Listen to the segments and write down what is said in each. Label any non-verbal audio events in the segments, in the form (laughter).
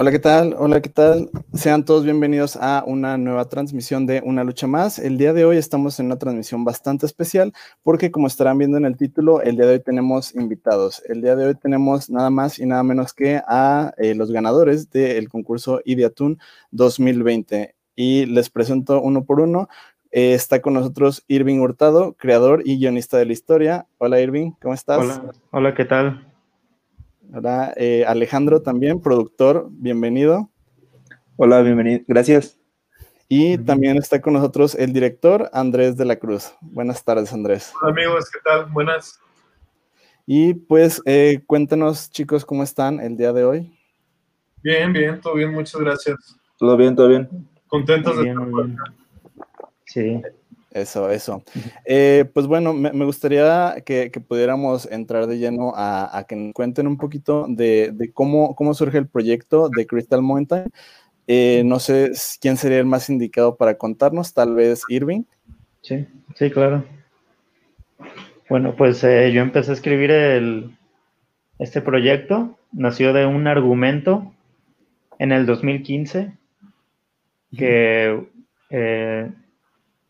Hola, ¿qué tal? Hola, ¿qué tal? Sean todos bienvenidos a una nueva transmisión de Una Lucha Más. El día de hoy estamos en una transmisión bastante especial porque como estarán viendo en el título, el día de hoy tenemos invitados. El día de hoy tenemos nada más y nada menos que a eh, los ganadores del concurso Ideatun 2020. Y les presento uno por uno. Eh, está con nosotros Irving Hurtado, creador y guionista de la historia. Hola Irving, ¿cómo estás? Hola, hola ¿qué tal? Hola, eh, Alejandro también, productor, bienvenido. Hola, bienvenido, gracias. Y también está con nosotros el director Andrés de la Cruz. Buenas tardes, Andrés. Hola, amigos, ¿qué tal? Buenas. Y pues eh, cuéntanos, chicos, ¿cómo están el día de hoy? Bien, bien, todo bien, muchas gracias. Todo bien, todo bien. Contentos de estar por acá. Sí. Eso, eso. Eh, pues bueno, me, gustaría que, pudiéramos entrar de lleno a, que nos cuenten un poquito de, cómo, cómo surge el proyecto de Crystal Mountain. Eh, no sé quién sería el más indicado para contarnos, tal vez Irving. Sí, sí, claro. Bueno, pues eh, yo empecé a escribir el, este proyecto, nació de un argumento en el 2015 que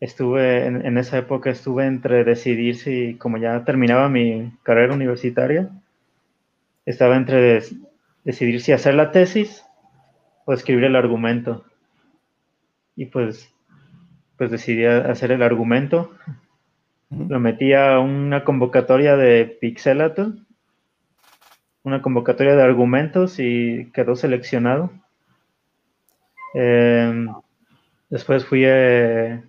estuve en, esa época estuve entre decidir si como ya terminaba mi carrera universitaria estaba entre decidir si hacer la tesis o escribir el argumento. Y pues pues decidí hacer el argumento. Lo metí a una convocatoria de Pixelato una convocatoria de argumentos y quedó seleccionado. Em, después fui a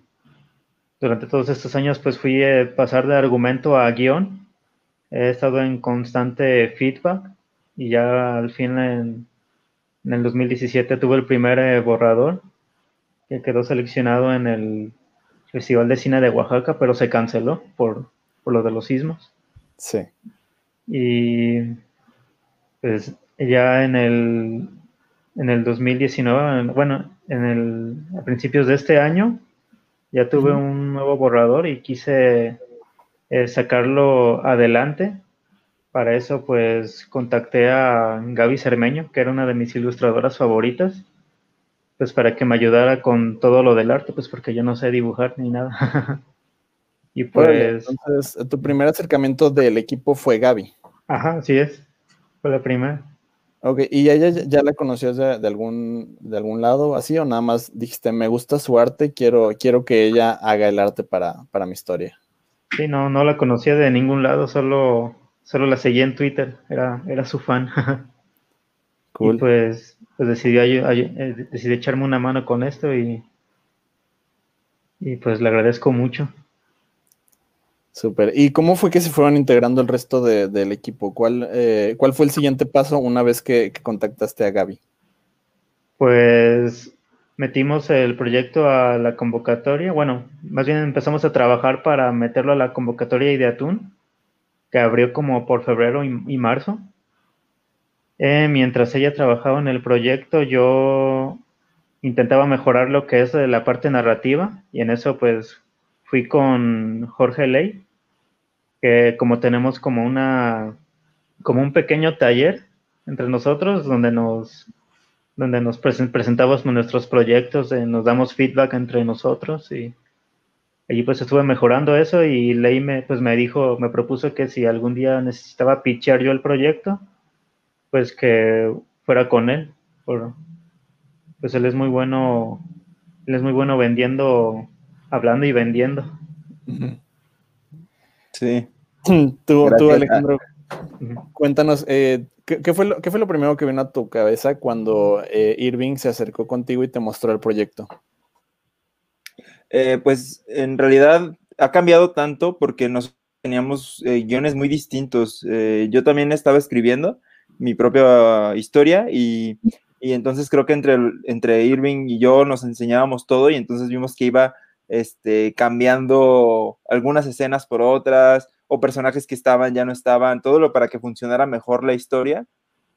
durante todos estos años pues fui a eh, pasar de argumento a guion. He estado en constante feedback y ya al fin en, el 2017 tuve el primer eh, borrador que quedó seleccionado en el Festival de Cine de Oaxaca, pero se canceló por, por lo de los sismos. Sí. Y pues ya en el, en el 2019, bueno, en el, a principios de este año, ya tuve un nuevo borrador y quise eh, sacarlo adelante. Para eso, pues contacté a Gaby Cermeño, que era una de mis ilustradoras favoritas, pues para que me ayudara con todo lo del arte, pues porque yo no sé dibujar ni nada. (laughs) y pues. entonces, tu primer acercamiento del equipo fue Gaby. Ajá, sí es. Fue la primera. Ok, ¿y ella ya la conocías de, algún, de algún lado así o nada más dijiste, me gusta su arte, quiero, quiero que ella haga el arte para, para mi historia? Sí, no, no la conocía de ningún lado, solo, solo la seguía en Twitter, era, era su fan. (laughs) cool. Y pues, pues decidí, eh, decidí echarme una mano con esto y, y pues le agradezco mucho. Súper. ¿Y cómo fue que se fueron integrando el resto del equipo? ¿Cuál, eh, ¿Cuál fue el siguiente paso una vez que, contactaste a Gaby? Pues metimos el proyecto a la convocatoria. Bueno, más bien empezamos a trabajar para meterlo a la convocatoria de Atún, que abrió como por febrero y, marzo. Eh, mientras ella trabajaba en el proyecto, yo intentaba mejorar lo que es de la parte narrativa y en eso pues fui con Jorge Ley, que como tenemos como una, como un pequeño taller entre nosotros, donde nos, donde nos presentamos nuestros proyectos, eh, nos damos feedback entre nosotros y allí pues estuve mejorando eso y Ley me, pues me dijo, me propuso que si algún día necesitaba pitchear yo el proyecto, pues que fuera con él, pues él es muy bueno, él es muy bueno vendiendo hablando y vendiendo. Sí. (laughs) Tú, Alejandro, cuéntanos, eh, ¿qué, fue lo, ¿qué fue lo primero que vino a tu cabeza cuando eh, Irving se acercó contigo y te mostró el proyecto? Eh, pues en realidad ha cambiado tanto porque nos teníamos guiones muy distintos. yo también estaba escribiendo mi propia historia y, y entonces creo que entre, entre Irving y yo nos enseñábamos todo y entonces vimos que iba este, cambiando algunas escenas por otras, o personajes que estaban ya no estaban, todo lo para que funcionara mejor la historia,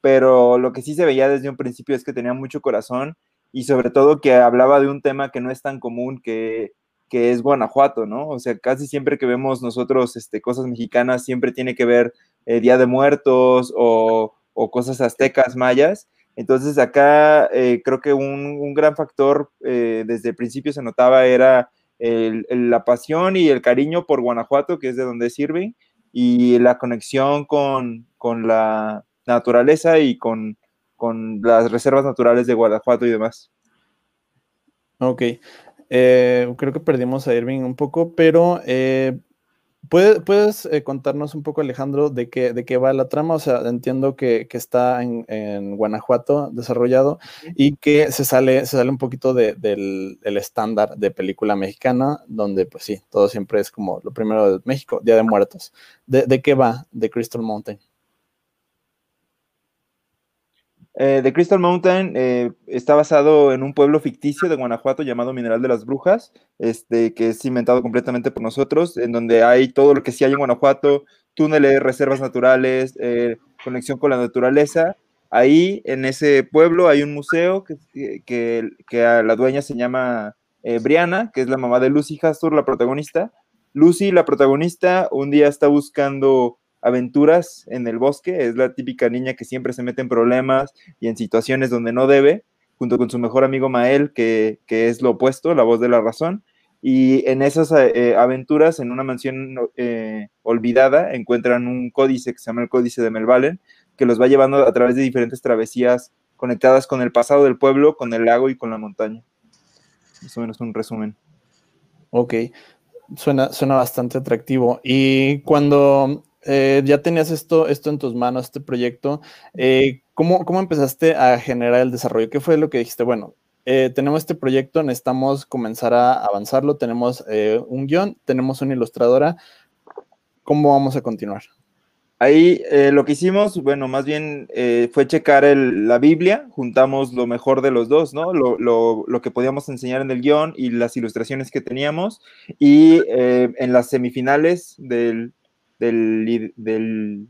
pero lo que sí se veía desde un principio es que tenía mucho corazón y sobre todo que hablaba de un tema que no es tan común, que, que es Guanajuato, ¿no? O sea, casi siempre que vemos nosotros este, cosas mexicanas, siempre tiene que ver eh, Día de Muertos o, o, cosas aztecas, mayas. Entonces acá eh, creo que un, un gran factor eh, desde el principio se notaba era la pasión y el cariño por Guanajuato, que es de donde sirve, y la conexión con, con la naturaleza y con, con las reservas naturales de Guanajuato y demás. Ok, eh, creo que perdimos a Irving un poco, pero ¿puedes, puedes eh, contarnos un poco, Alejandro, de qué, de qué va la trama? O sea, entiendo que, que está en, en, Guanajuato desarrollado y que se sale, se sale un poquito de, del, del, estándar de película mexicana, donde pues sí, todo siempre es como lo primero de México, Día de Muertos. ¿De, de qué va de Crystal Mountain? Eh, The Crystal Mountain eh, está basado en un pueblo ficticio de Guanajuato llamado Mineral de las Brujas, este, que es inventado completamente por nosotros, en donde hay todo lo que sí hay en Guanajuato, túneles, reservas naturales, eh, conexión con la naturaleza. Ahí, en ese pueblo, hay un museo que, que, la dueña se llama eh, Briana, que es la mamá de Lucy Hastur, la protagonista. Lucy, la protagonista, un día está buscando aventuras en el bosque, es la típica niña que siempre se mete en problemas y en situaciones donde no debe, junto con su mejor amigo Mael, que, que es lo opuesto, la voz de la razón. Y en esas eh, aventuras, en una mansión eh, olvidada, encuentran un códice que se llama el Códice de Melvalen, que los va llevando a través de diferentes travesías conectadas con el pasado del pueblo, con el lago y con la montaña. Más o menos un resumen. Ok, suena, suena bastante atractivo. Y cuando eh, ya tenías esto, esto en tus manos, este proyecto, eh, ¿cómo, ¿cómo, empezaste a generar el desarrollo? ¿Qué fue lo que dijiste? Bueno, eh, tenemos este proyecto, necesitamos comenzar a avanzarlo, tenemos eh, un guion, tenemos una ilustradora, ¿cómo vamos a continuar? Ahí eh, lo que hicimos, bueno, más bien eh, fue checar el, la Biblia, juntamos lo mejor de los dos, ¿no? Lo, lo, lo que podíamos enseñar en el guion y las ilustraciones que teníamos. Y en las semifinales del, del, del,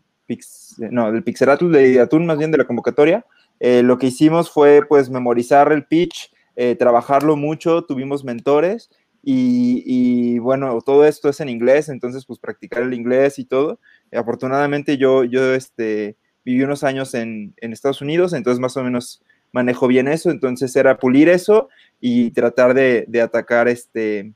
no, del Pixeratul, de Atún, más bien de la convocatoria, eh, lo que hicimos fue pues memorizar el pitch, eh, trabajarlo mucho, tuvimos mentores y, y, bueno, todo esto es en inglés, entonces pues practicar el inglés y todo. Afortunadamente yo, yo este, viví unos años en, en Estados Unidos, entonces más o menos manejo bien eso, entonces era pulir eso y tratar de, de atacar este,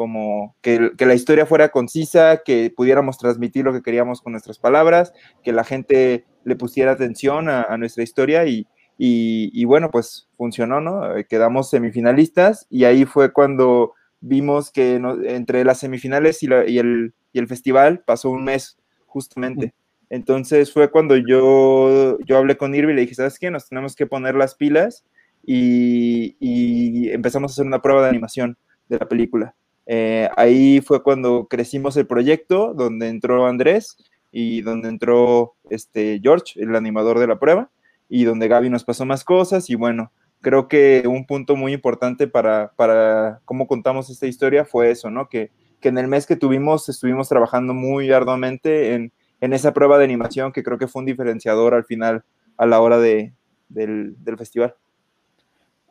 como que, que, la historia fuera concisa, que pudiéramos transmitir lo que queríamos con nuestras palabras, que la gente le pusiera atención a, a nuestra historia y, y, y, bueno, pues funcionó, ¿no? Quedamos semifinalistas y ahí fue cuando vimos que no, entre las semifinales y, la, y, el, y, el, festival pasó un mes justamente. Entonces fue cuando yo, yo hablé con Irvi y le dije, ¿sabes qué? Nos tenemos que poner las pilas y, y empezamos a hacer una prueba de animación de la película. Eh, ahí fue cuando crecimos el proyecto, donde entró Andrés y donde entró este George, el animador de la prueba, y donde Gaby nos pasó más cosas. Y bueno, creo que un punto muy importante para, para cómo contamos esta historia fue eso, ¿no? Que, que en el mes que tuvimos estuvimos trabajando muy arduamente en, en, esa prueba de animación, que creo que fue un diferenciador al final a la hora de, del, del festival.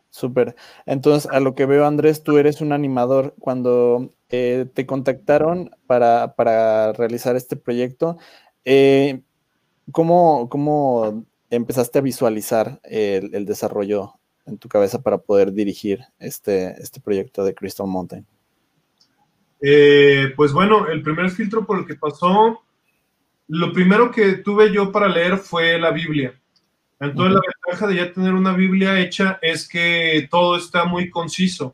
Súper. Entonces, a lo que veo, Andrés, tú eres un animador. Cuando eh, te contactaron para, para, realizar este proyecto, eh, ¿cómo, ¿cómo, empezaste a visualizar el, desarrollo en tu cabeza para poder dirigir este, este proyecto de Crystal Mountain? Eh, pues bueno, el primer filtro por el que pasó, lo primero que tuve yo para leer fue la Biblia. Entonces, uh -huh. la ventaja de ya tener una Biblia hecha es que todo está muy conciso.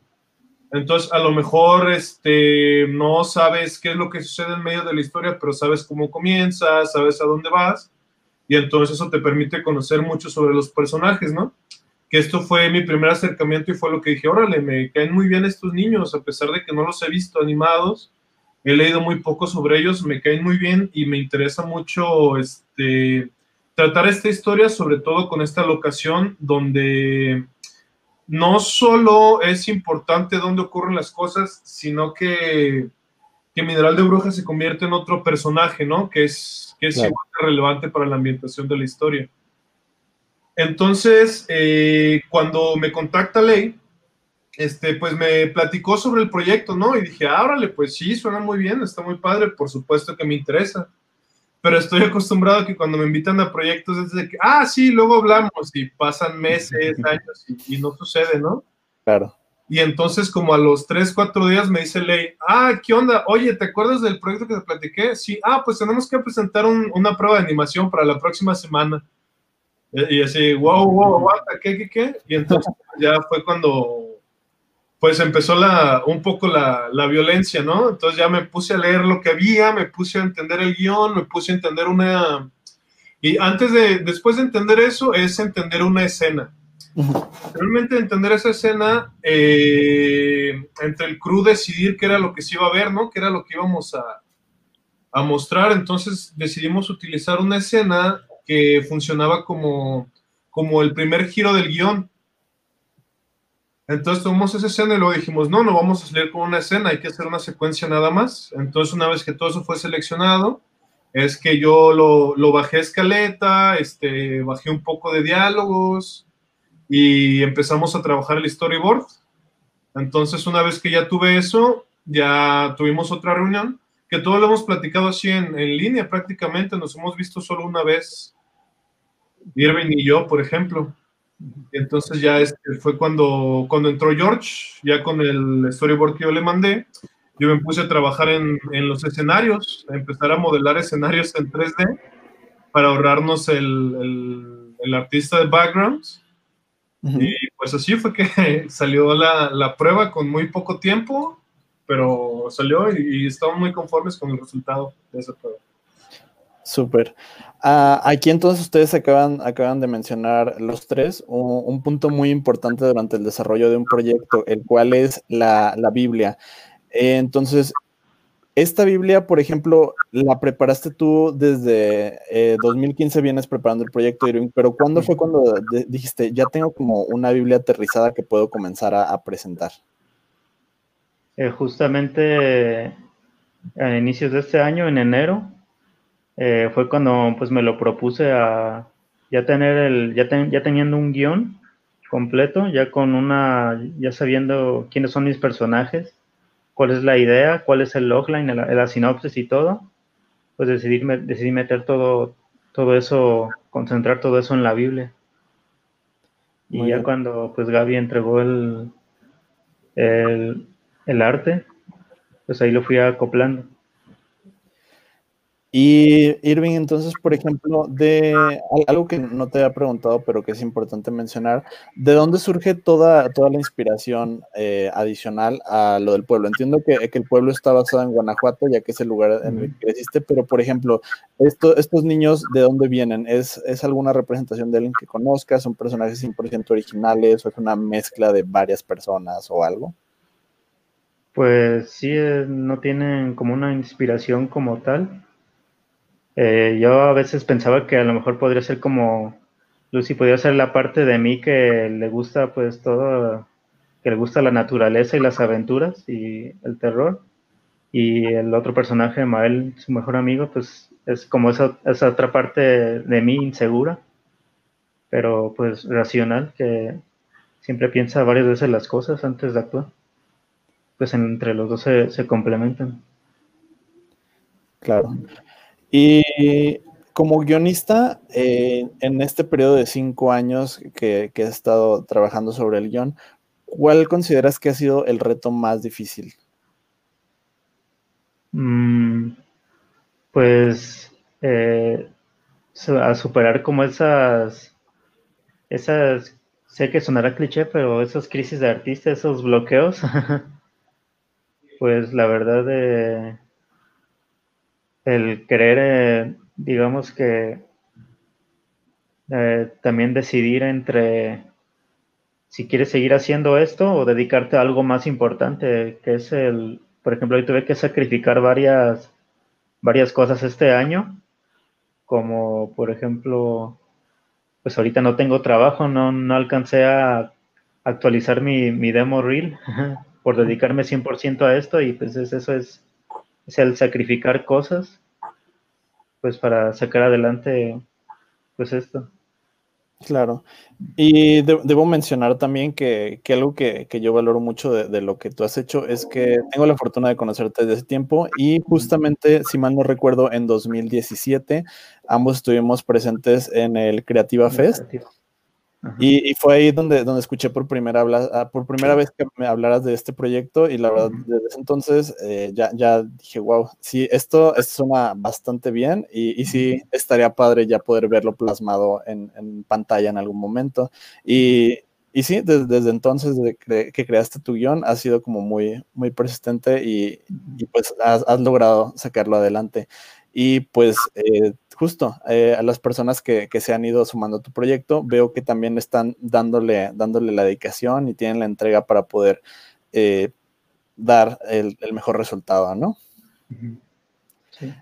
Entonces, a lo mejor este, no sabes qué es lo que sucede en medio de la historia, pero sabes cómo comienza, sabes a dónde vas, y entonces eso te permite conocer mucho sobre los personajes, ¿no? Que esto fue mi primer acercamiento y fue lo que dije, órale, me caen muy bien estos niños, a pesar de que no los he visto animados, he leído muy poco sobre ellos, me caen muy bien y me interesa mucho este, tratar esta historia, sobre todo con esta locación donde no solo es importante dónde ocurren las cosas, sino que, que Mineral de Brujas se convierte en otro personaje, ¿no? Que es, que es igual relevante para la ambientación de la historia. Entonces, eh, cuando me contacta Ley, este, pues me platicó sobre el proyecto, ¿no? Y dije, ábrale, pues sí, suena muy bien, está muy padre, por supuesto que me interesa. Pero estoy acostumbrado a que cuando me invitan a proyectos es de que, ah, sí, luego hablamos y pasan meses, años y, no sucede, ¿no? Claro. Y entonces como a los tres, cuatro días me dice Ley, ah, ¿qué onda? Oye, ¿te acuerdas del proyecto que te platiqué? Sí, ah, pues tenemos que presentar una prueba de animación para la próxima semana. Y así, wow, wow, wow, ¿qué, qué, qué? Y entonces ya fue cuando pues empezó la, un poco la, la, violencia, ¿no? Entonces ya me puse a leer lo que había, me puse a entender el guion, me puse a entender una... Y antes de, después de entender eso, es entender una escena. Realmente entender esa escena, eh, entre el crew decidir qué era lo que se iba a ver, ¿no? Qué era lo que íbamos a, a mostrar. Entonces decidimos utilizar una escena que funcionaba como, como el primer giro del guion. Entonces tomamos esa escena y luego dijimos, no, no vamos a salir con una escena, hay que hacer una secuencia nada más. Entonces una vez que todo eso fue seleccionado, es que yo lo, lo bajé a escaleta, este, bajé un poco de diálogos y empezamos a trabajar el storyboard. Entonces una vez que ya tuve eso, ya tuvimos otra reunión, que todo lo hemos platicado así en, en línea prácticamente, nos hemos visto solo una vez, Irving y yo, por ejemplo. Entonces ya este fue cuando, cuando entró George, ya con el storyboard que yo le mandé, yo me puse a trabajar en, en los escenarios, a empezar a modelar escenarios en 3D para ahorrarnos el, el, el artista de backgrounds. Y pues así fue que (laughs) salió la, la, prueba con muy poco tiempo, pero salió y, y estamos muy conformes con el resultado de esa prueba. Súper. Uh, aquí entonces ustedes acaban, acaban de mencionar los tres un, un, punto muy importante durante el desarrollo de un proyecto, el cual es la, la Biblia. Eh, entonces, esta Biblia, por ejemplo, la preparaste tú desde eh, 2015, vienes preparando el proyecto, pero ¿cuándo fue cuando dijiste, ya tengo como una Biblia aterrizada que puedo comenzar a, a presentar? Eh, justamente a inicios de este año, en enero, eh, fue cuando pues me lo propuse a ya tener el, ya, ten, ya teniendo un guion completo, ya con una, ya sabiendo quiénes son mis personajes, cuál es la idea, cuál es el logline, la, la sinopsis y todo, pues decidí, decidí meter todo, todo eso, concentrar todo eso en la Biblia. Y Muy ya bien. cuando pues Gaby entregó el, el, el arte, pues ahí lo fui acoplando. Y Irving, entonces, por ejemplo, de algo que no te había preguntado, pero que es importante mencionar, ¿de dónde surge toda, toda la inspiración eh, adicional a lo del pueblo? Entiendo que, que, el pueblo está basado en Guanajuato, ya que es el lugar en el que creciste, pero, por ejemplo, esto, estos niños, ¿de dónde vienen? ¿Es, ¿Es alguna representación de alguien que conozcas? ¿Son personajes 100% originales o es una mezcla de varias personas o algo? Pues sí, eh, no tienen como una inspiración como tal eh, yo a veces pensaba que a lo mejor podría ser como Lucy, podría ser la parte de mí que le gusta pues todo, que le gusta la naturaleza y las aventuras y el terror. Y el otro personaje, Mael, su mejor amigo, pues es como esa, esa otra parte de mí insegura, pero pues racional, que siempre piensa varias veces las cosas antes de actuar. Pues entre los dos se, se complementan. Claro. Y como guionista, eh, en este periodo de cinco años que, que, he estado trabajando sobre el guion, ¿cuál consideras que ha sido el reto más difícil? Mm, pues eh, a superar como esas, esas, sé que sonará cliché, pero esas crisis de artista, esos bloqueos, (laughs) pues la verdad. Eh, el querer, eh, digamos que eh, también decidir entre si quieres seguir haciendo esto o dedicarte a algo más importante, que es el, por ejemplo, yo tuve que sacrificar varias, varias cosas este año, como por ejemplo, pues ahorita no tengo trabajo, no, no alcancé a, actualizar mi, mi demo reel (laughs) por dedicarme 100% a esto y pues eso es, es el sacrificar cosas pues para sacar adelante pues esto. Claro. Y debo mencionar también que, algo que, yo valoro mucho de, lo que tú has hecho es que tengo la fortuna de conocerte desde ese tiempo y justamente, si mal no recuerdo, en 2017 ambos estuvimos presentes en el Creativa Fest. Y, fue ahí donde, donde escuché por primera, ah, por primera vez que me hablaras de este proyecto y la verdad, desde ese entonces eh, ya, ya dije, wow, sí, esto, suena bastante bien y, y, sí, estaría padre ya poder verlo plasmado en, en pantalla en algún momento. Y, y sí, desde, desde entonces de que creaste tu guion, ha sido como muy, muy persistente y, y pues has, has, logrado sacarlo adelante. Y pues eh, justo eh, a las personas que, se han ido sumando a tu proyecto, veo que también están dándole, dándole la dedicación y tienen la entrega para poder eh, dar el, mejor resultado, ¿no? Sí.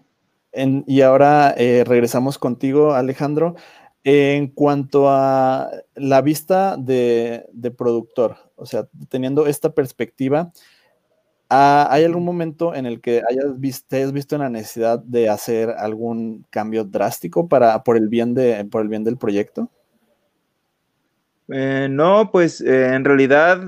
y ahora regresamos contigo, Alejandro. En cuanto a la vista de, de productor, o sea, teniendo esta perspectiva, ¿Hay algún momento en el que hayas visto, te hayas visto en la necesidad de hacer algún cambio drástico para, por, el bien de, por el bien del proyecto? Eh, no, pues eh, en realidad,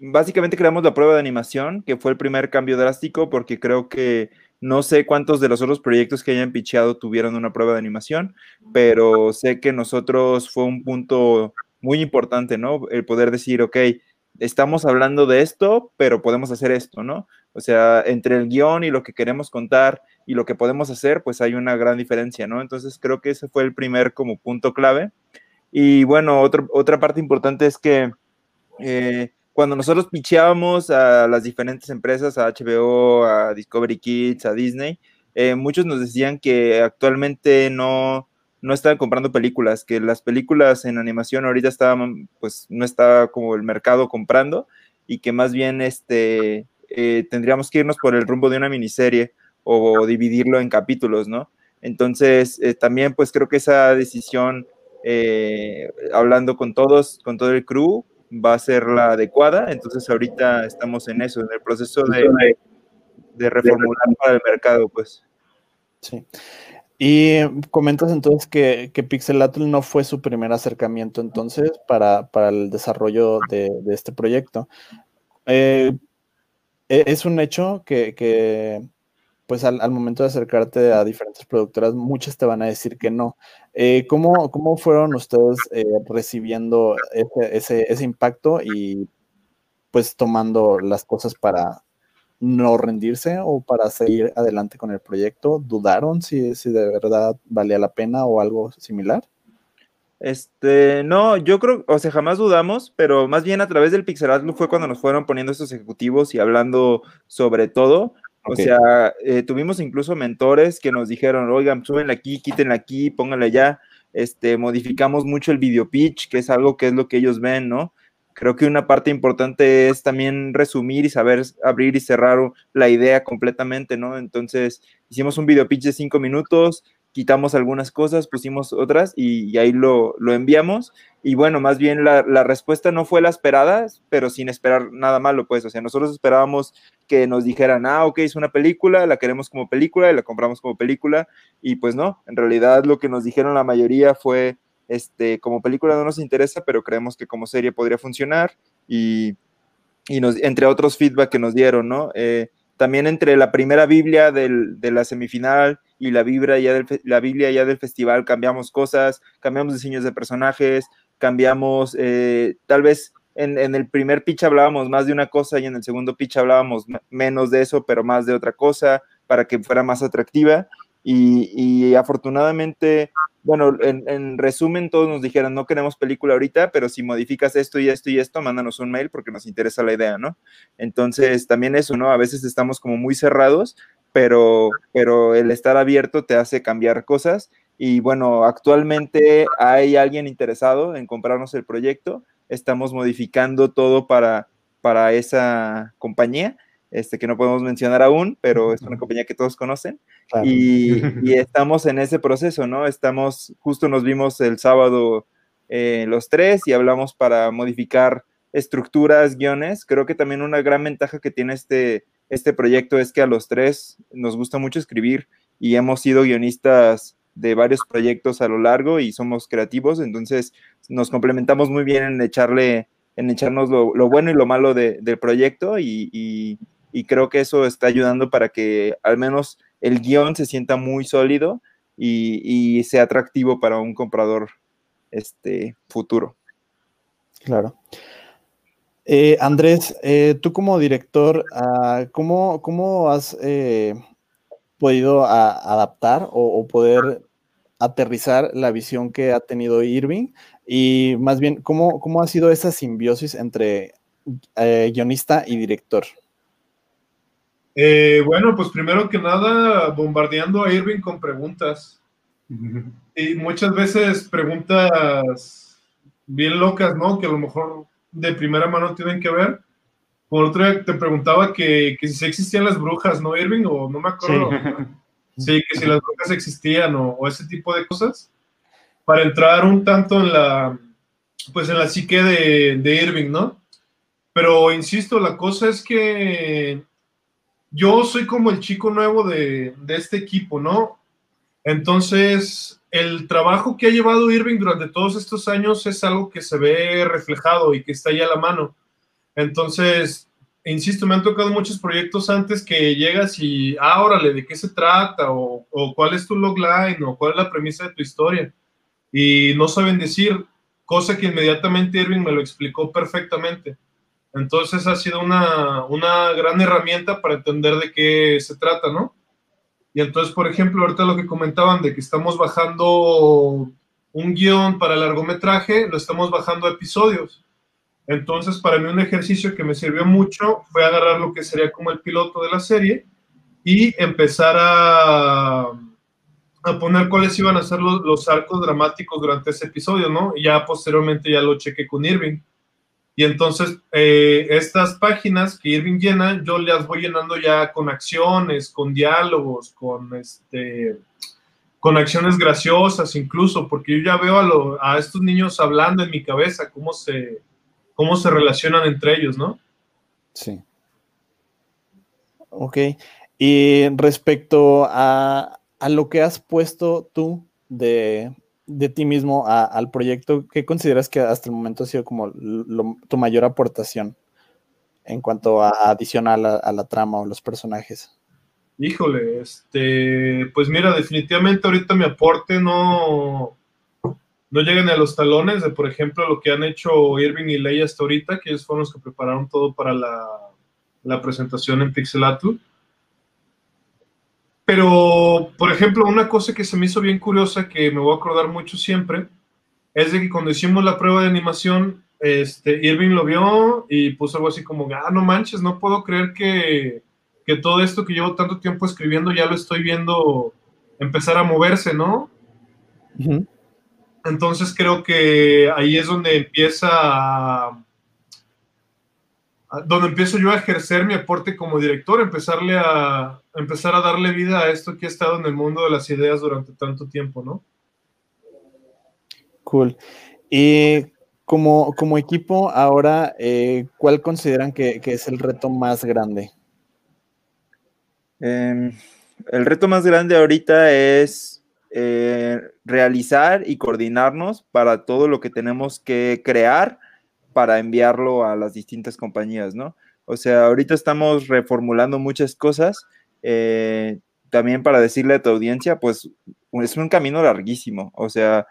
básicamente creamos la prueba de animación, que fue el primer cambio drástico, porque creo que no sé cuántos de los otros proyectos que hayan picheado tuvieron una prueba de animación, pero sé que nosotros fue un punto muy importante, ¿no? El poder decir, ok, estamos hablando de esto, pero podemos hacer esto, ¿no? O sea, entre el guion y lo que queremos contar y lo que podemos hacer, pues hay una gran diferencia, ¿no? Entonces creo que ese fue el primer como punto clave. Y bueno, otra parte importante es que eh, cuando nosotros picheábamos a las diferentes empresas, a HBO, a Discovery Kids, a Disney, eh, muchos nos decían que actualmente no, no estaban comprando películas, que las películas en animación ahorita estaban, pues no estaba como el mercado comprando y que más bien este, eh, tendríamos que irnos por el rumbo de una miniserie o dividirlo en capítulos, ¿no? Entonces, eh, también pues creo que esa decisión, eh, hablando con todos, con todo el crew, va a ser la adecuada. Entonces, ahorita estamos en eso, en el proceso de, de reformular para el mercado, pues. Sí. Y comentas entonces que, que Pixelatl no fue su primer acercamiento entonces para, el desarrollo de, este proyecto. Eh, e, es un hecho que, pues al, momento de acercarte a diferentes productoras, muchas te van a decir que no. Eh, ¿cómo, fueron ustedes eh, recibiendo ese, ese impacto y pues tomando las cosas para, no rendirse o para seguir adelante con el proyecto? ¿Dudaron si, si de verdad valía la pena o algo similar? Este, no, yo creo, o sea, jamás dudamos, pero más bien a través del Pixelatl fue cuando nos fueron poniendo estos ejecutivos y hablando sobre todo. O sea, eh, tuvimos incluso mentores que nos dijeron, oigan, súbenla aquí, quítenla aquí, pónganla allá. Este, modificamos mucho el video pitch, que es algo que es lo que ellos ven, ¿no? Creo que una parte importante es también resumir y saber abrir y cerrar la idea completamente, ¿no? Entonces, hicimos un video pitch de cinco minutos, quitamos algunas cosas, pusimos otras y, ahí lo, enviamos. Y bueno, más bien la, respuesta no fue la esperada, pero sin esperar nada malo, pues. O sea, nosotros esperábamos que nos dijeran, ah, ok, es una película, la queremos como película y la compramos como película. Y pues no, en realidad lo que nos dijeron la mayoría fue este, como película no nos interesa, pero creemos que como serie podría funcionar y, nos, entre otros feedback que nos dieron, ¿no? Eh, también entre la primera Biblia del, de la semifinal y la Biblia, ya del, la Biblia ya del festival cambiamos cosas, cambiamos diseños de personajes, cambiamos, eh, tal vez en, en, el primer pitch hablábamos más de una cosa y en el segundo pitch hablábamos menos de eso, pero más de otra cosa para que fuera más atractiva. Y, y afortunadamente bueno, en, resumen, todos nos dijeron, no queremos película ahorita, pero si modificas esto y esto y esto, mándanos un mail porque nos interesa la idea, ¿no? Entonces, también eso, ¿no? A veces estamos como muy cerrados, pero, pero el estar abierto te hace cambiar cosas. Y bueno, actualmente hay alguien interesado en comprarnos el proyecto. Estamos modificando todo para, para esa compañía este, que no podemos mencionar aún, pero es una compañía que todos conocen. (laughs) Y, estamos en ese proceso, ¿no? Estamos, justo nos vimos el sábado eh, los tres y hablamos para modificar estructuras, guiones. Creo que también una gran ventaja que tiene este, este proyecto es que a los tres nos gusta mucho escribir y hemos sido guionistas de varios proyectos a lo largo y somos creativos, entonces nos complementamos muy bien en echarle, en echarnos lo, bueno y lo malo del proyecto y, creo que eso está ayudando para que al menos el guion se sienta muy sólido y, sea atractivo para un comprador este, futuro. Claro. Eh, Andrés, eh, tú como director, ah, ¿cómo, has eh, podido adaptar o, poder aterrizar la visión que ha tenido Irving? Y más bien, ¿cómo, cómo ha sido esa simbiosis entre guionista y director? Bueno, pues primero que nada, bombardeando a Irving con preguntas. Y muchas veces preguntas bien locas, ¿no? Que a lo mejor de primera mano tienen que ver. Por otra, te preguntaba que, que si existían las brujas, ¿no, Irving? O no me acuerdo. (laughs) Sí, que si las brujas existían o, o, ese tipo de cosas. Para entrar un tanto en la, pues en la psique de, de Irving, ¿no? Pero insisto, la cosa es que yo soy como el chico nuevo de, de este equipo, ¿no? Entonces, el trabajo que ha llevado Irving durante todos estos años es algo que se ve reflejado y que está ahí a la mano. Entonces, insisto, me han tocado muchos proyectos antes que llegas y, ah, órale, ¿de qué se trata? O, cuál es tu logline, o cuál es la premisa de tu historia. Y no saben decir, cosa que inmediatamente Irving me lo explicó perfectamente. Entonces ha sido una, una gran herramienta para entender de qué se trata, ¿no? Y entonces, por ejemplo, ahorita lo que comentaban de que estamos bajando un guion para largometraje, lo estamos bajando a episodios. Entonces, para mí un ejercicio que me sirvió mucho fue agarrar lo que sería como el piloto de la serie y empezar a, a poner cuáles iban a ser los, los, arcos dramáticos durante ese episodio, ¿no? Y ya posteriormente ya lo chequé con Irving. Y entonces eh, estas páginas que Irving llena, yo las voy llenando ya con acciones, con diálogos, con este con acciones graciosas incluso, porque yo ya veo a, estos niños hablando en mi cabeza, cómo se, cómo se relacionan entre ellos, ¿no? Sí. Ok. Y respecto a, a lo que has puesto tú de, de ti mismo al proyecto, ¿qué consideras que hasta el momento ha sido como tu mayor aportación en cuanto a adicional a, la trama o los personajes? Híjole, este, pues mira, definitivamente ahorita mi aporte no, no llega ni a los talones de, por ejemplo, lo que han hecho Irving y Leia hasta ahorita, que ellos fueron los que prepararon todo para la, la presentación en Pixelatu. Pero, por ejemplo, una cosa que se me hizo bien curiosa, que me voy a acordar mucho siempre, es de que cuando hicimos la prueba de animación, este, Irving lo vio y puso algo así como, ah, no manches, no puedo creer que, que todo esto que llevo tanto tiempo escribiendo ya lo estoy viendo empezar a moverse, ¿no? Entonces creo que ahí es donde empieza a, donde empiezo yo a ejercer mi aporte como director, empezarle a, empezar a darle vida a esto que ha estado en el mundo de las ideas durante tanto tiempo, ¿no? Cool. Y como, como equipo, ahora, eh, ¿cuál consideran que, es el reto más grande? Em, el reto más grande ahorita es eh, realizar y coordinarnos para todo lo que tenemos que crear para enviarlo a las distintas compañías, ¿no? O sea, ahorita estamos reformulando muchas cosas. Eh, también para decirle a tu audiencia, pues es un camino larguísimo. O sea,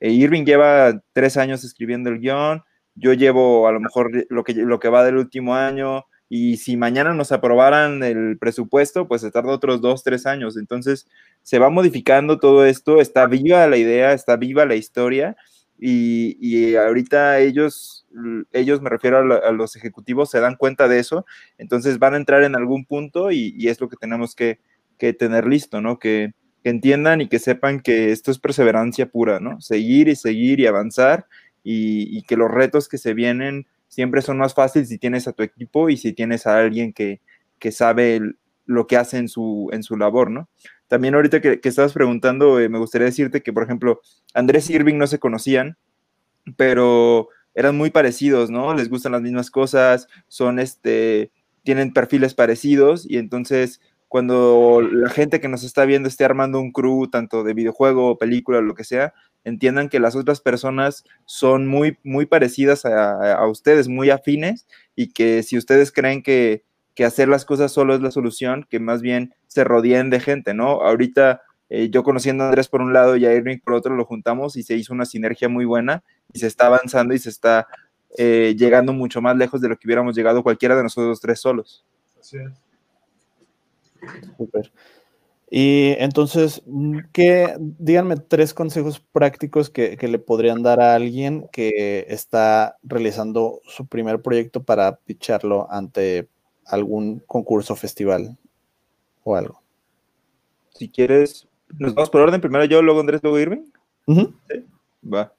eh, Irving lleva tres años escribiendo el guion, yo llevo a lo mejor lo que, lo que va del último año, y si mañana nos aprobaran el presupuesto, pues se tarda otros dos, tres años. Entonces, se va modificando todo esto, está viva la idea, está viva la historia, y, ahorita ellos, ellos me refiero a, los ejecutivos, se dan cuenta de eso, entonces van a entrar en algún punto y, es lo que tenemos que, tener listo, ¿no? Que, entiendan y que sepan que esto es perseverancia pura, ¿no? Seguir y seguir y avanzar y, que los retos que se vienen siempre son más fáciles si tienes a tu equipo y si tienes a alguien que, sabe lo que hace en su, en su labor, ¿no? También ahorita que, estabas preguntando, eh, me gustaría decirte que, por ejemplo, Andrés y Irving no se conocían pero eran muy parecidos, ¿no? Les gustan las mismas cosas, son este, tienen perfiles parecidos y entonces cuando la gente que nos está viendo esté armando un crew, tanto de videojuego, película, lo que sea, entiendan que las otras personas son muy, muy parecidas a, ustedes, muy afines, y que si ustedes creen que, que, hacer las cosas solo es la solución, que más bien se rodeen de gente, ¿no? Ahorita eh, yo conociendo a Andrés por un lado y a Irving por otro, lo juntamos y se hizo una sinergia muy buena y se está avanzando y se está eh, llegando mucho más lejos de lo que hubiéramos llegado cualquiera de nosotros tres solos. Así es. Super. Y entonces, ¿qué, díganme tres consejos prácticos que, que, le podrían dar a alguien que está realizando su primer proyecto para picharlo ante algún concurso, festival o algo. Si quieres, nos vamos por orden. Primero yo, luego Andrés, luego Irving. Va.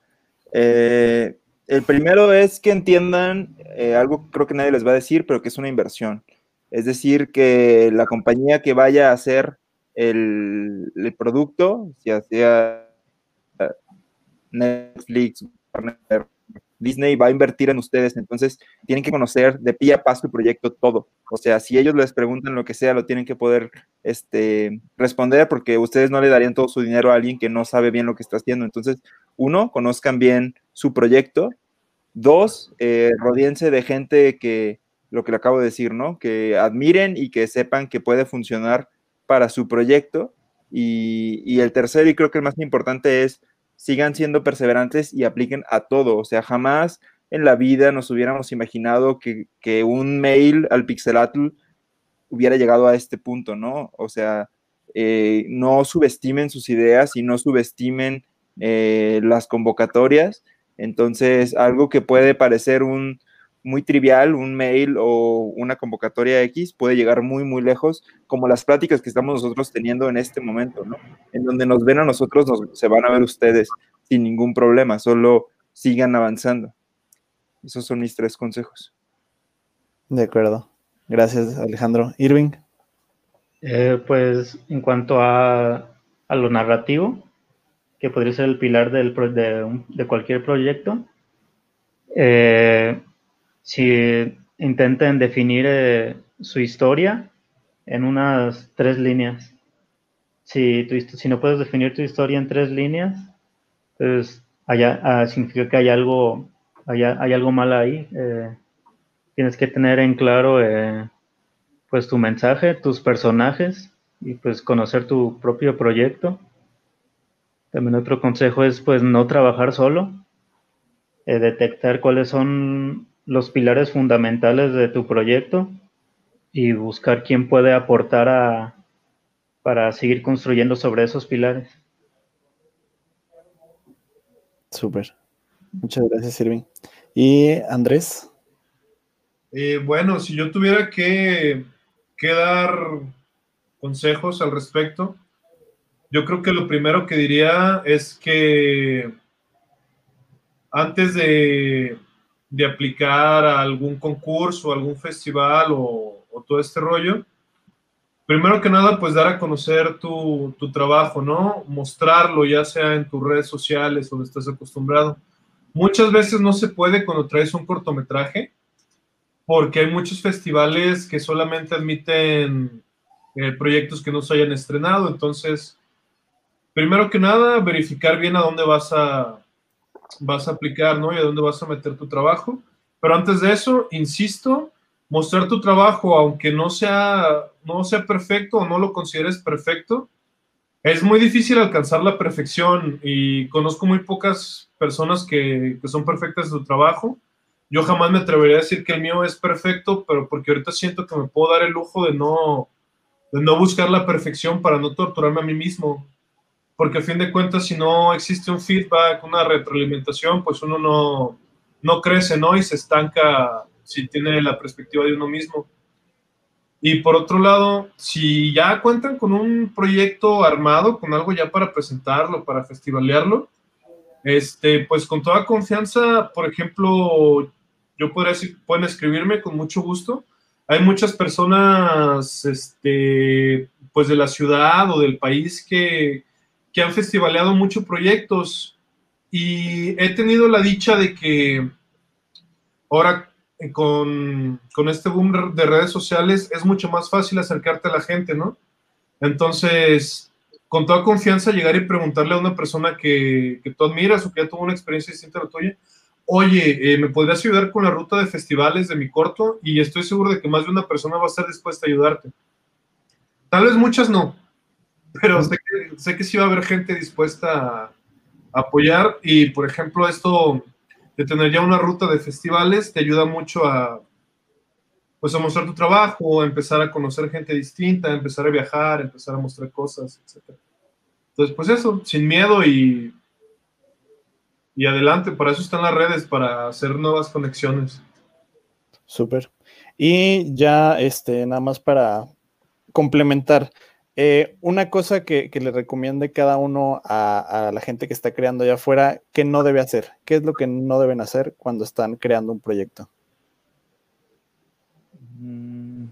Eh, el primero es que entiendan eh, algo que creo que nadie les va a decir, pero que es una inversión. Es decir, que la compañía que vaya a hacer el, el producto, ya sea Netflix, Disney va a invertir en ustedes, entonces tienen que conocer de pie a paso el proyecto todo. O sea, si ellos les preguntan lo que sea, lo tienen que poder este, responder porque ustedes no le darían todo su dinero a alguien que no sabe bien lo que está haciendo. Entonces, uno, conozcan bien su proyecto. Dos, eh, de gente que, lo que le acabo de decir, ¿no? Que admiren y que sepan que puede funcionar para su proyecto. Y, y el tercero, y creo que el más importante es sigan siendo perseverantes y apliquen a todo. O sea, jamás en la vida nos hubiéramos imaginado que, un mail al Pixelatl hubiera llegado a este punto, ¿no? O sea, eh, no subestimen sus ideas y no subestimen eh, las convocatorias. Entonces, algo que puede parecer un, muy trivial, un mail o una convocatoria X puede llegar muy, muy lejos, como las pláticas que estamos nosotros teniendo en este momento, ¿no? En donde nos ven a nosotros, se van a ver ustedes sin ningún problema, solo sigan avanzando. Esos son mis tres consejos. De acuerdo. Gracias, Alejandro. Irving. Eh, pues en cuanto a, a, lo narrativo, que podría ser el pilar del, de, de cualquier proyecto, eh, si intenten definir eh, su historia en unas tres líneas. Si, si no puedes definir tu historia en tres líneas, pues allá, ah, significa que hay algo, hay, hay algo mal ahí. Eh, tienes que tener en claro eh, pues tu mensaje, tus personajes y pues conocer tu propio proyecto. También otro consejo es pues no trabajar solo, detectar cuáles son los pilares fundamentales de tu proyecto y buscar quién puede aportar a, para seguir construyendo sobre esos pilares. Súper. Muchas gracias, Irving. ¿Y Andrés? Eh, bueno, si yo tuviera que, que dar consejos al respecto, yo creo que lo primero que diría es que antes de, de aplicar a algún concurso, algún festival o, todo este rollo, primero que nada, pues dar a conocer tu, tu, trabajo, ¿no? Mostrarlo, ya sea en tus redes sociales donde estás acostumbrado. Muchas veces no se puede cuando traes un cortometraje, porque hay muchos festivales que solamente admiten eh, proyectos que no se hayan estrenado. Entonces, primero que nada, verificar bien a dónde vas a, vas a aplicar, ¿no? Y a dónde vas a meter tu trabajo. Pero antes de eso, insisto, mostrar tu trabajo, aunque no sea, no sea perfecto o no lo consideres perfecto, es muy difícil alcanzar la perfección y conozco muy pocas personas que, que son perfectas en su trabajo. Yo jamás me atrevería a decir que el mío es perfecto, pero porque ahorita siento que me puedo dar el lujo de no, de no buscar la perfección para no torturarme a mí mismo porque a fin de cuentas, si no existe un feedback, una retroalimentación, pues uno no, no crece, ¿no? Y se estanca si tiene la perspectiva de uno mismo. Y por otro lado, si ya cuentan con un proyecto armado, con algo ya para presentarlo, para festivalearlo, este, pues con toda confianza, por ejemplo, yo podría decir, pueden escribirme con mucho gusto. Hay muchas personas, este, pues de la ciudad o del país que, que han festivaleado muchos proyectos y he tenido la dicha de que ahora con, con, este boom de redes sociales es mucho más fácil acercarte a la gente, ¿no? Entonces, con toda confianza llegar y preguntarle a una persona que, que tú admiras o que ya tuvo una experiencia distinta a la tuya, oye, eh, ¿me podrías ayudar con la ruta de festivales de mi corto? Y estoy seguro de que más de una persona va a estar dispuesta a ayudarte. Tal vez muchas no, pero sé que, sé que sí va a haber gente dispuesta a, apoyar y, por ejemplo, esto de tener ya una ruta de festivales te ayuda mucho a, pues, a mostrar tu trabajo, a empezar a conocer gente distinta, a empezar a viajar, a empezar a mostrar cosas, etc. Entonces, pues eso, sin miedo y y adelante, para eso están las redes, para hacer nuevas conexiones. Súper. Y ya, este, nada más para complementar, eh, una cosa que, le recomiende cada uno a, la gente que está creando allá afuera, ¿qué no debe hacer? ¿Qué es lo que no deben hacer cuando están creando un proyecto? Mm.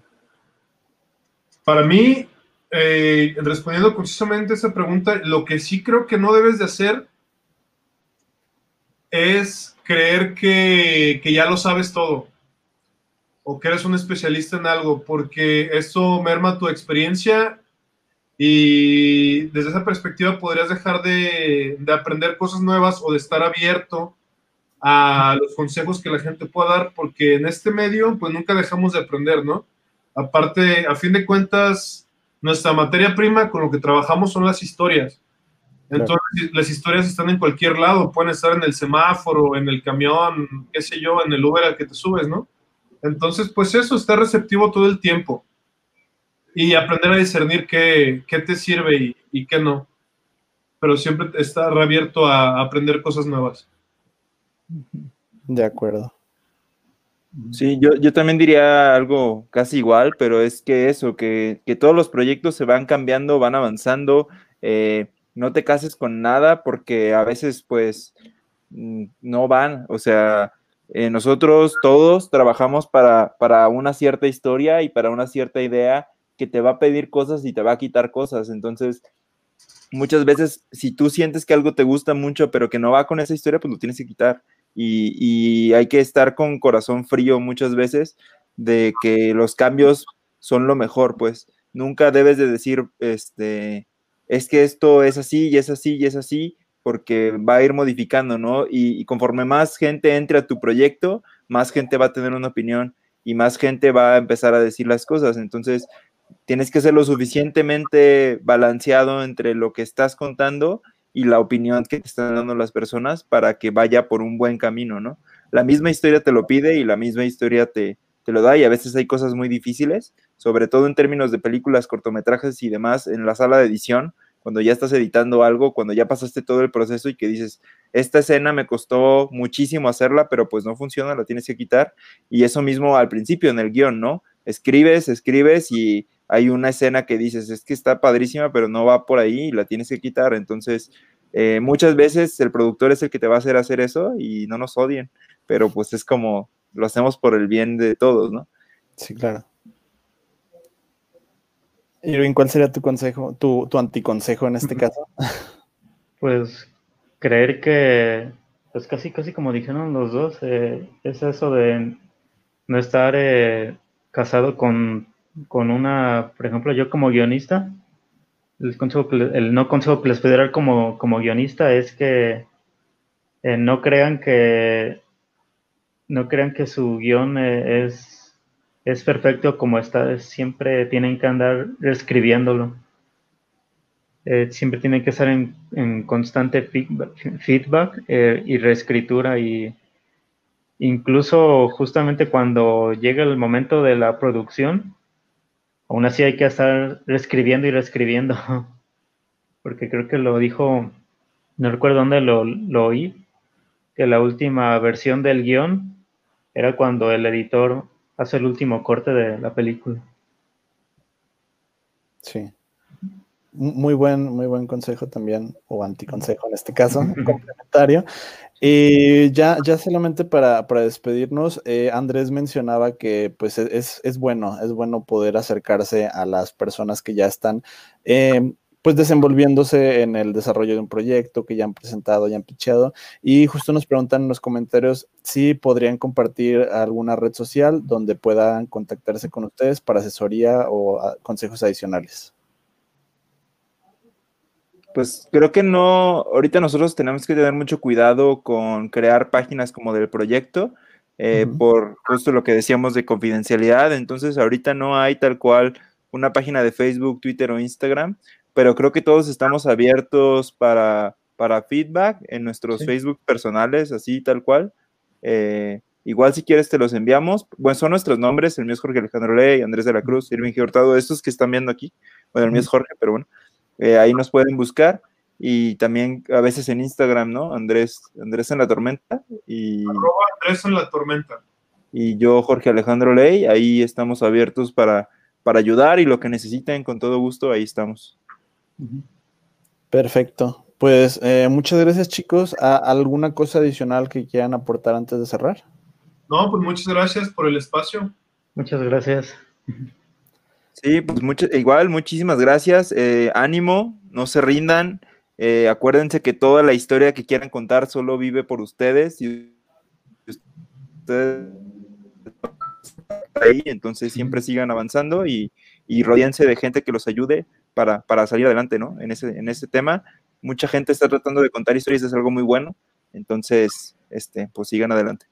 Para mí, eh, respondiendo precisamente a esa pregunta, lo que sí creo que no debes de hacer es creer que, ya lo sabes todo o que eres un especialista en algo, porque eso merma tu experiencia y desde esa perspectiva podrías dejar de, aprender cosas nuevas o de estar abierto a los consejos que la gente pueda dar, porque en este medio pues nunca dejamos de aprender, ¿no? Aparte, a fin de cuentas, nuestra materia prima con lo que trabajamos son las historias. Entonces, las historias están en cualquier lado, pueden estar en el semáforo, en el camión, qué sé yo, en el Uber al que te subes, ¿no? Entonces, pues eso, está receptivo todo el tiempo. Y aprender a discernir qué, qué te sirve y, qué no. Pero siempre estar abierto a aprender cosas nuevas. De acuerdo. Sí, yo, yo también diría algo casi igual, pero es que eso, que, que todos los proyectos se van cambiando, van avanzando. Eh, no te cases con nada porque a veces pues mm, no van, o sea, eh, nosotros todos trabajamos para, para una cierta historia y para una cierta idea que te va a pedir cosas y te va a quitar cosas, entonces muchas veces si tú sientes que algo te gusta mucho pero que no va con esa historia, pues lo tienes que quitar. Y, y, hay que estar con corazón frío muchas veces de que los cambios son lo mejor, pues nunca debes de decir, este, es que esto es así y es así y es así, porque va a ir modificando, ¿no? Y, conforme más gente entre a tu proyecto, más gente va a tener una opinión y más gente va a empezar a decir las cosas. Entonces, tienes que ser lo suficientemente balanceado entre lo que estás contando y la opinión que te están dando las personas para que vaya por un buen camino, ¿no? La misma historia te lo pide y la misma historia te, te lo da y a veces hay cosas muy difíciles, sobre todo en términos de películas, cortometrajes y demás en la sala de edición, cuando ya estás editando algo, cuando ya pasaste todo el proceso y que dices, esta escena me costó muchísimo hacerla, pero pues no funciona, la tienes que quitar. Y eso mismo al principio en el guion, ¿no? Escribes, escribes y hay una escena que dices, es que está padrísima, pero no va por ahí y la tienes que quitar. Entonces, eh, muchas veces el productor es el que te va a hacer hacer eso y no nos odien, pero pues es como lo hacemos por el bien de todos, ¿no? Sí, claro. Irving, ¿cuál sería tu consejo, tu, tu anticonsejo en este (laughs) caso? Pues creer que, pues casi, casi como dijeron los dos, eh, es eso de no estar eh, casado con, una, por ejemplo, yo como guionista, el, no consejo que les puedo como, como guionista es que eh, no crean que no crean que su guion es es perfecto como está, siempre tienen que andar escribiéndolo. Eh, siempre tienen que estar en, constante feedback, eh, y reescritura y incluso justamente cuando llega el momento de la producción, aún así hay que estar reescribiendo y reescribiendo, (laughs) porque creo que lo dijo, no recuerdo dónde lo, lo oí, que la última versión del guion era cuando el editor hace el último corte de la película. Sí. Muy buen, muy buen consejo también, o anticonsejo en este caso, (laughs) complementario. Y ya, ya solamente para, despedirnos, eh, Andrés mencionaba que pues es, bueno, es bueno poder acercarse a las personas que ya están. Eh, pues desenvolviéndose en el desarrollo de un proyecto que ya han presentado, ya han picheado. Y justo nos preguntan en los comentarios si podrían compartir alguna red social donde puedan contactarse con ustedes para asesoría o ah, consejos adicionales. Pues creo que no, ahorita nosotros tenemos que tener mucho cuidado con crear páginas como del proyecto, eh, por justo lo que decíamos de confidencialidad, entonces ahorita no hay tal cual una página de Facebook, Twitter o Instagram, pero creo que todos estamos abiertos para, para feedback en nuestros Facebook personales, así tal cual. Eh, igual si quieres te los enviamos. Bueno, son nuestros nombres, el mío es Jorge Alejandro Ley, Andrés de la Cruz, Irving Hurtado, estos que están viendo aquí. Bueno, el mío es Jorge, pero bueno. Eh, ahí nos pueden buscar y también a veces en Instagram, ¿no? Andrés, Andrés en la tormenta y Andrés en la tormenta. Y yo, Jorge Alejandro Ley, ahí estamos abiertos para, para ayudar y lo que necesiten, con todo gusto, ahí estamos. Perfecto. Pues eh, muchas gracias, chicos. ¿Alguna cosa adicional que quieran aportar antes de cerrar? No, pues muchas gracias por el espacio. Muchas gracias. Sí, pues mucho, igual, muchísimas gracias. Eh, ánimo, no se rindan. Eh, acuérdense que toda la historia que quieran contar solo vive por ustedes y ustedes ahí, entonces siempre sigan avanzando y, y de gente que los ayude para, para, salir adelante, ¿no? En ese, en ese tema. Mucha gente está tratando de contar historias, es algo muy bueno. Entonces, este, pues sigan adelante.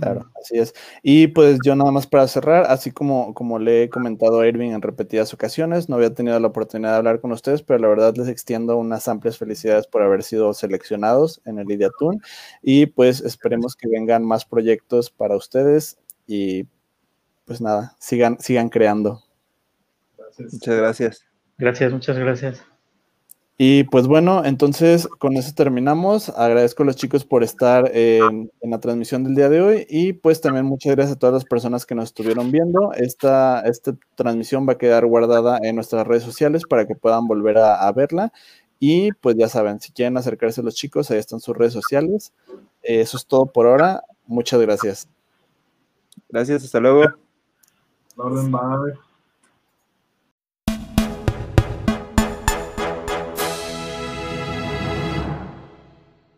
Claro, así es. Y pues yo nada más para cerrar, así como, como le he comentado a Irving en repetidas ocasiones, no había tenido la oportunidad de hablar con ustedes, pero la verdad les extiendo unas amplias felicidades por haber sido seleccionados en el Ideatun y pues esperemos que vengan más proyectos para ustedes y pues nada, sigan, sigan creando. Muchas gracias. Gracias, muchas gracias. Y pues bueno, entonces con eso terminamos. Agradezco a los chicos por estar en, la transmisión del día de hoy y pues también muchas gracias a todas las personas que nos estuvieron viendo. Esta, esta transmisión va a quedar guardada en nuestras redes sociales para que puedan volver a, verla. Y pues ya saben, si quieren acercarse a los chicos, ahí están sus redes sociales. eso es todo por ahora. Muchas gracias. Gracias, hasta luego. Bye.